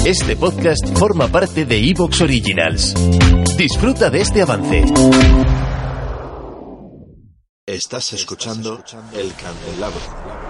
Este podcast forma parte de Evox Originals. Disfruta de este avance. Estás escuchando El Candelabro.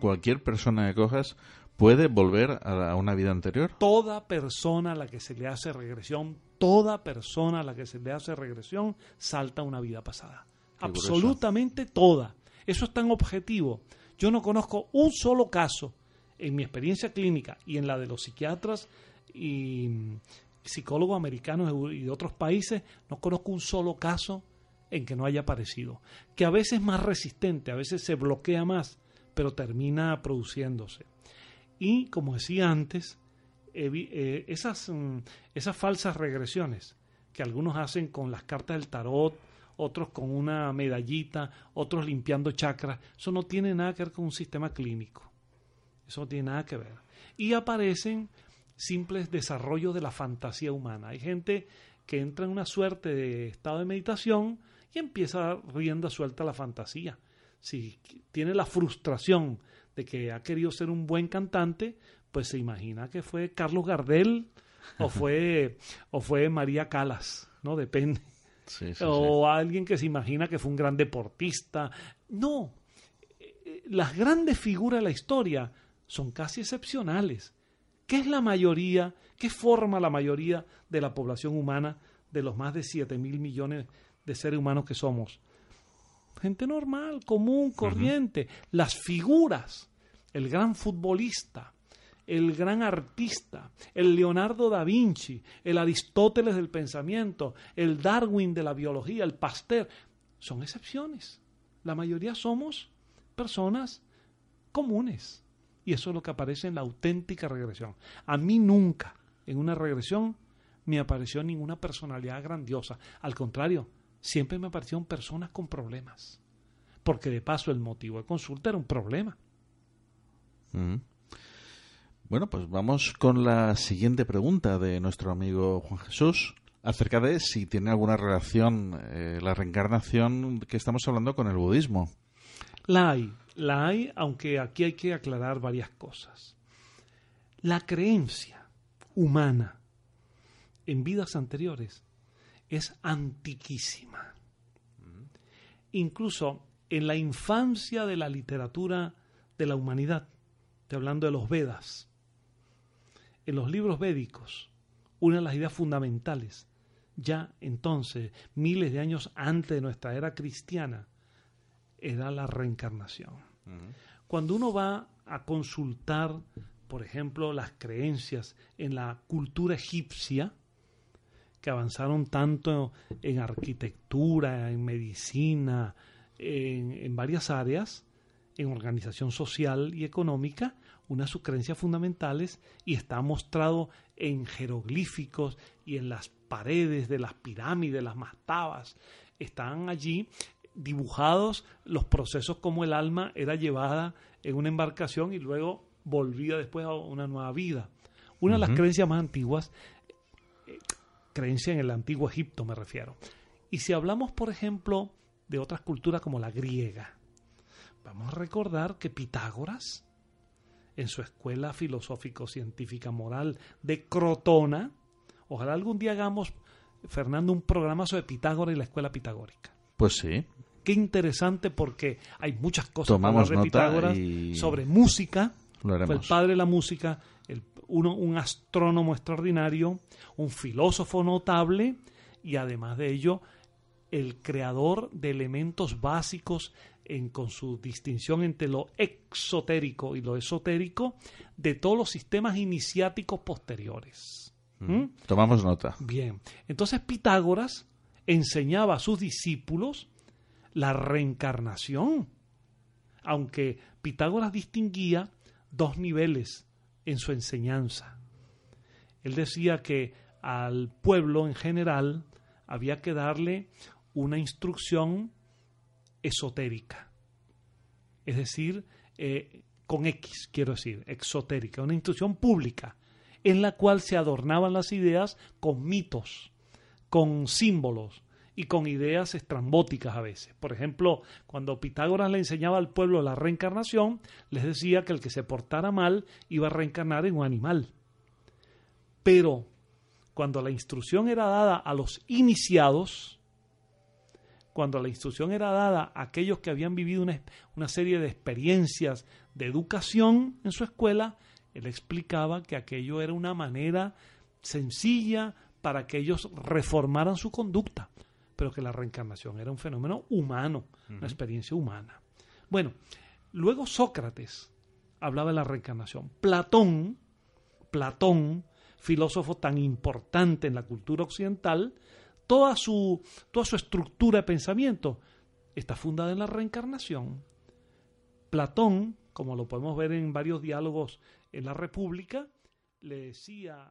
Cualquier persona que cojas puede volver a, una vida anterior. Toda persona a la que se le hace regresión, toda persona a la que se le hace regresión, salta a una vida pasada. Absolutamente toda. Eso es tan objetivo. Yo no conozco un solo caso en mi experiencia clínica y en la de los psiquiatras y psicólogos americanos y de otros países, no conozco un solo caso en que no haya aparecido. Que a veces es más resistente, a veces se bloquea más, pero termina produciéndose. Y como decía antes, eh, esas, mm, esas falsas regresiones que algunos hacen con las cartas del tarot, otros con una medallita, otros limpiando chakras, eso no tiene nada que ver con un sistema clínico. Eso no tiene nada que ver. Y aparecen simples desarrollos de la fantasía humana. Hay gente que entra en una suerte de estado de meditación y empieza rienda suelta la fantasía si tiene la frustración de que ha querido ser un buen cantante, pues se imagina que fue Carlos Gardel o fue, o fue María Calas, ¿no? Depende. o alguien que se imagina que fue un gran deportista. No, las grandes figuras de la historia son casi excepcionales. ¿Qué es la mayoría? ¿Qué forma la mayoría de la población humana de los más de 7 mil millones de seres humanos que somos? Gente normal, común, corriente. Las figuras, el gran futbolista, el gran artista, el Leonardo da Vinci, el Aristóteles del pensamiento, el Darwin de la biología, el Pasteur, son excepciones. La mayoría somos personas comunes. Y eso es lo que aparece en la auténtica regresión. A mí nunca, en una regresión, me apareció ninguna personalidad grandiosa. Al contrario, siempre me aparecieron personas con problemas. Porque de paso el motivo de consulta era un problema. Bueno, pues vamos con la siguiente pregunta de nuestro amigo Juan Jesús acerca de si tiene alguna relación eh, la reencarnación que estamos hablando con el budismo. La hay, la hay, aunque aquí hay que aclarar varias cosas. La creencia humana en vidas anteriores es antiquísima. Incluso en la infancia de la literatura de la humanidad, estoy hablando de los Vedas, en los libros védicos, una de las ideas fundamentales, ya entonces, miles de años antes de nuestra era cristiana, era la reencarnación. Cuando uno va a consultar, por ejemplo, las creencias en la cultura egipcia, que avanzaron tanto en arquitectura, en medicina, en, varias áreas, en organización social y económica, una de sus creencias fundamentales y está mostrado en jeroglíficos y en las paredes de las pirámides, las mastabas, están allí dibujados los procesos como el alma era llevada en una embarcación y luego volvía después a una nueva vida. Una de las creencias más antiguas, creencia en el antiguo Egipto me refiero. Y si hablamos, por ejemplo, de otras culturas como la griega, vamos a recordar que Pitágoras, en su escuela filosófico-científica moral de Crotona, ojalá algún día hagamos, Fernando, un programa sobre Pitágoras y la escuela pitagórica. Pues sí. Qué interesante porque hay muchas cosas Tomamos de Pitágoras sobre música. Fue el padre de la música, uno, un astrónomo extraordinario, un filósofo notable y además de ello el creador de elementos básicos en, con su distinción entre lo exotérico y lo esotérico de todos los sistemas iniciáticos posteriores. ¿Mm? Tomamos nota. Bien, entonces Pitágoras enseñaba a sus discípulos la reencarnación, aunque Pitágoras distinguía dos niveles en su enseñanza. Él decía que al pueblo en general había que darle una instrucción esotérica, es decir, eh, con X, quiero decir, exotérica, una instrucción pública, en la cual se adornaban las ideas con mitos, con símbolos y con ideas estrambóticas a veces. Por ejemplo, cuando Pitágoras le enseñaba al pueblo la reencarnación, les decía que el que se portara mal iba a reencarnar en un animal. Pero cuando la instrucción era dada a los iniciados, cuando la instrucción era dada a aquellos que habían vivido una, serie de experiencias de educación en su escuela, él explicaba que aquello era una manera sencilla para que ellos reformaran su conducta, pero que la reencarnación era un fenómeno humano, una experiencia humana. Bueno, luego Sócrates hablaba de la reencarnación. Platón, Platón, filósofo tan importante en la cultura occidental, toda su, toda su estructura de pensamiento está fundada en la reencarnación. Platón, como lo podemos ver en varios diálogos en la República, le decía